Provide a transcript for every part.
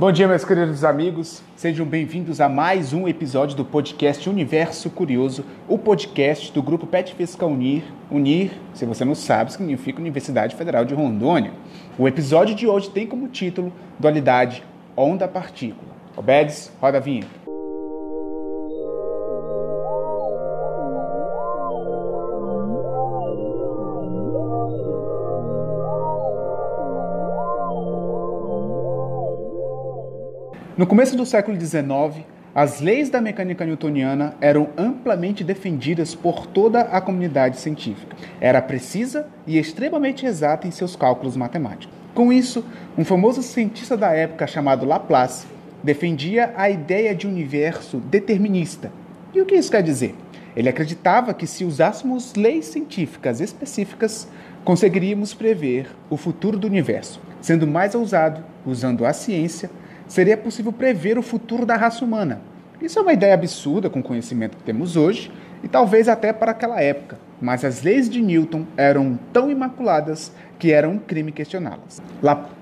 Bom dia, meus queridos amigos. Sejam bem-vindos a mais um episódio do podcast Universo Curioso, o podcast do grupo Pet Física Unir. Unir, se você não sabe, significa Universidade Federal de Rondônia. O episódio de hoje tem como título Dualidade Onda-Partícula. Obedes, roda a vinheta. No começo do século XIX, as leis da mecânica newtoniana eram amplamente defendidas por toda a comunidade científica. Era precisa e extremamente exata em seus cálculos matemáticos. Com isso, um famoso cientista da época chamado Laplace defendia a ideia de universo determinista. E o que isso quer dizer? Ele acreditava que se usássemos leis científicas específicas, conseguiríamos prever o futuro do universo. Sendo mais ousado, usando a ciência, seria possível prever o futuro da raça humana. Isso é uma ideia absurda com o conhecimento que temos hoje e talvez até para aquela época, mas as leis de Newton eram tão imaculadas que era um crime questioná-las.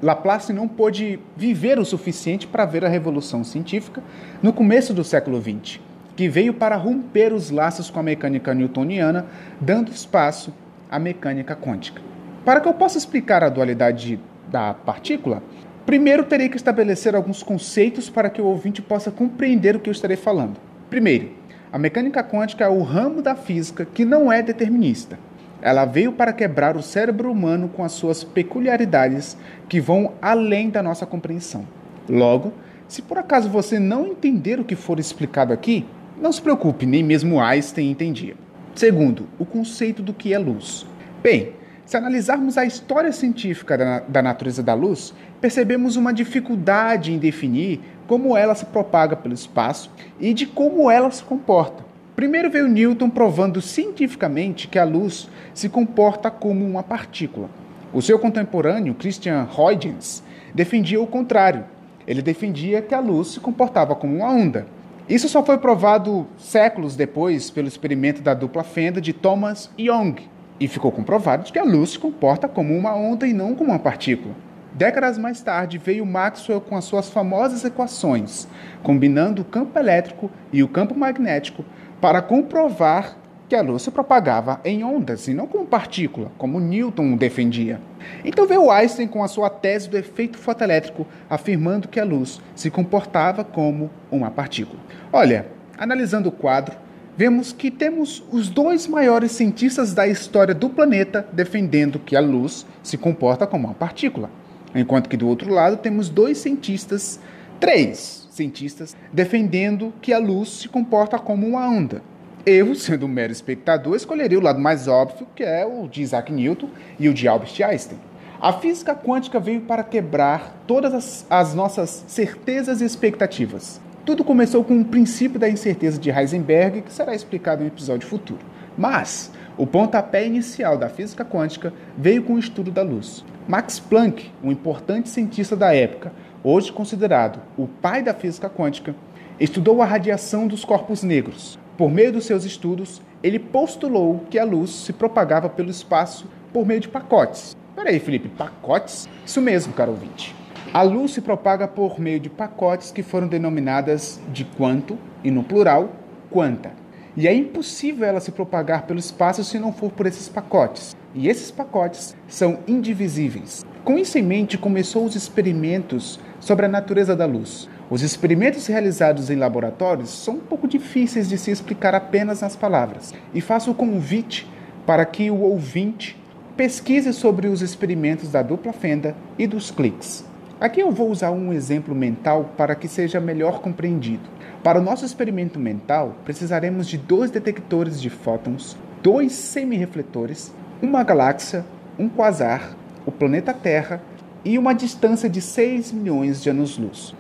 Laplace não pôde viver o suficiente para ver a revolução científica no começo do século XX, que veio para romper os laços com a mecânica newtoniana, dando espaço à mecânica quântica. Para que eu possa explicar a dualidade da partícula, Primeiro, terei que estabelecer alguns conceitos para que o ouvinte possa compreender o que eu estarei falando. Primeiro, a mecânica quântica é o ramo da física que não é determinista. Ela veio para quebrar o cérebro humano com as suas peculiaridades que vão além da nossa compreensão. Logo, se por acaso você não entender o que for explicado aqui, não se preocupe, nem mesmo Einstein entendia. Segundo, o conceito do que é luz. Bem, se analisarmos a história científica da, da natureza da luz, percebemos uma dificuldade em definir como ela se propaga pelo espaço e de como ela se comporta. Primeiro veio Newton provando cientificamente que a luz se comporta como uma partícula. O seu contemporâneo, Christian Huygens, defendia o contrário. Ele defendia que a luz se comportava como uma onda. Isso só foi provado séculos depois pelo experimento da dupla fenda de Thomas Young, e ficou comprovado que a luz se comporta como uma onda e não como uma partícula. Décadas mais tarde veio Maxwell com as suas famosas equações, combinando o campo elétrico e o campo magnético para comprovar que a luz se propagava em ondas e não como partícula, como Newton defendia. Então veio Einstein com a sua tese do efeito fotoelétrico, afirmando que a luz se comportava como uma partícula. Olha, analisando o quadro, vemos que temos os dois maiores cientistas da história do planeta defendendo que a luz se comporta como uma partícula, enquanto que do outro lado temos dois cientistas, três cientistas, defendendo que a luz se comporta como uma onda. Eu, sendo um mero espectador, escolheria o lado mais óbvio, que é o de Isaac Newton e o de Albert Einstein. A física quântica veio para quebrar todas as, as nossas certezas e expectativas. Tudo começou com o princípio da incerteza de Heisenberg, que será explicado em um episódio futuro. Mas o pontapé inicial da física quântica veio com o estudo da luz. Max Planck, um importante cientista da época, hoje considerado o pai da física quântica, estudou a radiação dos corpos negros. Por meio dos seus estudos, ele postulou que a luz se propagava pelo espaço por meio de pacotes. Peraí, Felipe, pacotes? Isso mesmo, caro ouvinte. A luz se propaga por meio de pacotes que foram denominadas de quanto, e no plural, quanta. E é impossível ela se propagar pelo espaço se não for por esses pacotes. E esses pacotes são indivisíveis. Com isso em mente, começou os experimentos sobre a natureza da luz. Os experimentos realizados em laboratórios são um pouco difíceis de se explicar apenas nas palavras. E faço o convite para que o ouvinte pesquise sobre os experimentos da dupla fenda e dos cliques. Aqui eu vou usar um exemplo mental para que seja melhor compreendido. Para o nosso experimento mental, precisaremos de dois detectores de fótons, dois semirefletores, uma galáxia, um quasar, o planeta Terra e uma distância de 6 milhões de anos-luz.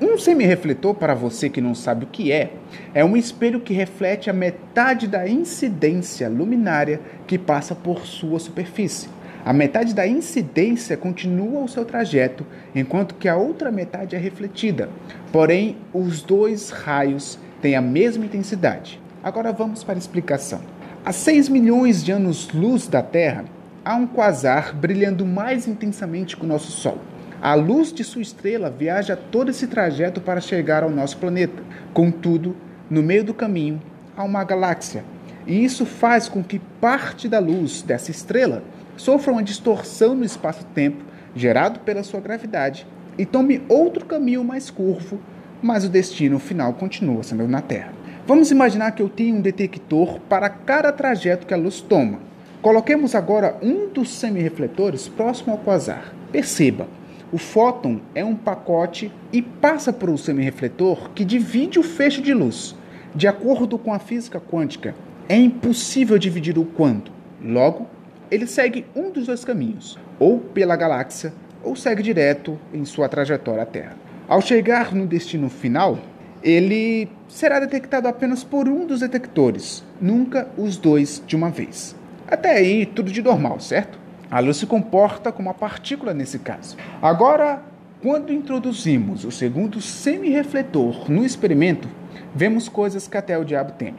Um semirefletor, para você que não sabe o que é, é um espelho que reflete a metade da incidência luminária que passa por sua superfície. A metade da incidência continua o seu trajeto, enquanto que a outra metade é refletida. Porém, os dois raios têm a mesma intensidade. Agora vamos para a explicação. A 6 milhões de anos-luz da Terra, há um quasar brilhando mais intensamente que o nosso Sol. A luz de sua estrela viaja todo esse trajeto para chegar ao nosso planeta. Contudo, no meio do caminho há uma galáxia, e isso faz com que parte da luz dessa estrela sofra uma distorção no espaço-tempo gerado pela sua gravidade e tome outro caminho mais curvo, mas o destino final continua sendo na Terra. Vamos imaginar que eu tenho um detector para cada trajeto que a luz toma. Coloquemos agora um dos semirrefletores próximo ao quasar. Perceba, o fóton é um pacote e passa por um semirrefletor que divide o feixe de luz. De acordo com a física quântica, é impossível dividir o quanto. Logo, ele segue um dos dois caminhos, ou pela galáxia, ou segue direto em sua trajetória à Terra. Ao chegar no destino final, ele será detectado apenas por um dos detectores, nunca os dois de uma vez. Até aí, tudo de normal, certo? A luz se comporta como uma partícula nesse caso. Agora, quando introduzimos o segundo semi-refletor no experimento, vemos coisas que até o diabo teme.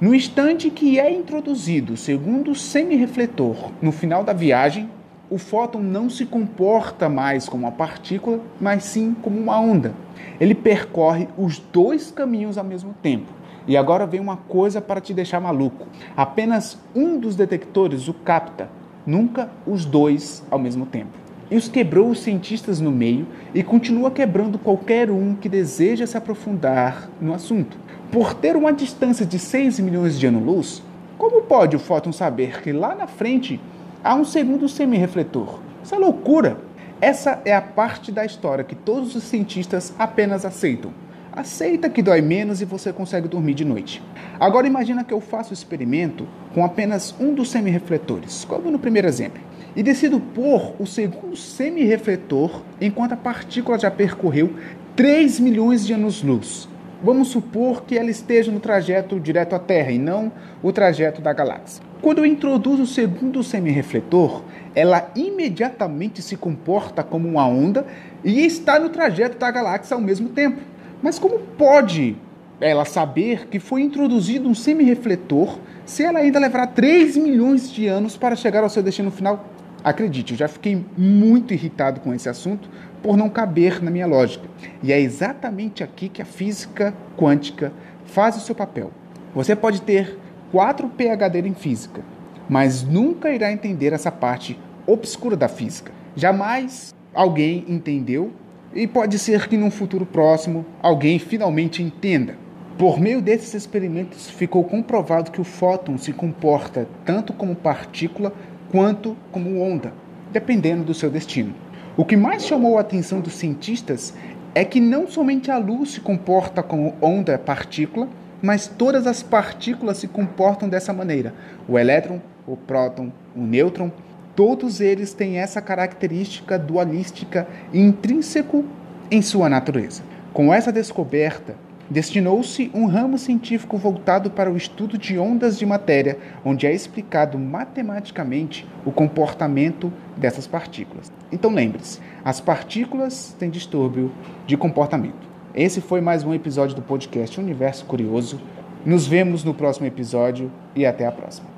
No instante que é introduzido o segundo semi-refletor no final da viagem, o fóton não se comporta mais como uma partícula, mas sim como uma onda. Ele percorre os dois caminhos ao mesmo tempo. E agora vem uma coisa para te deixar maluco: apenas um dos detectores o capta, nunca os dois ao mesmo tempo. Isso quebrou os cientistas no meio e continua quebrando qualquer um que deseja se aprofundar no assunto. Por ter uma distância de 6 milhões de anos-luz, como pode o fóton saber que lá na frente há um segundo semirrefletor. Isso é loucura. Essa é a parte da história que todos os cientistas apenas aceitam. Aceita que dói menos e você consegue dormir de noite. Agora imagina que eu faço o experimento com apenas um dos semirrefletores, como no primeiro exemplo, e decido pôr o segundo semirrefletor enquanto a partícula já percorreu 3 milhões de anos-luz. Vamos supor que ela esteja no trajeto direto à Terra e não o trajeto da galáxia. Quando eu introduzo o segundo semirrefletor, ela imediatamente se comporta como uma onda e está no trajeto da galáxia ao mesmo tempo. Mas como pode ela saber que foi introduzido um semirrefletor se ela ainda levará 3 milhões de anos para chegar ao seu destino final? Acredite, eu já fiquei muito irritado com esse assunto por não caber na minha lógica. E é exatamente aqui que a física quântica faz o seu papel. Você pode ter quatro PhD em física, mas nunca irá entender essa parte obscura da física. Jamais alguém entendeu e pode ser que num futuro próximo alguém finalmente entenda. Por meio desses experimentos ficou comprovado que o fóton se comporta tanto como partícula quanto como onda, dependendo do seu destino. O que mais chamou a atenção dos cientistas é que não somente a luz se comporta como onda partícula, mas todas as partículas se comportam dessa maneira. O elétron, o próton, o nêutron, todos eles têm essa característica dualística intrínseco em sua natureza. Com essa descoberta, destinou-se um ramo científico voltado para o estudo de ondas de matéria, onde é explicado matematicamente o comportamento dessas partículas. Então lembre-se, as partículas têm distúrbio de comportamento. Esse foi mais um episódio do podcast Universo Curioso. Nos vemos no próximo episódio e até a próxima.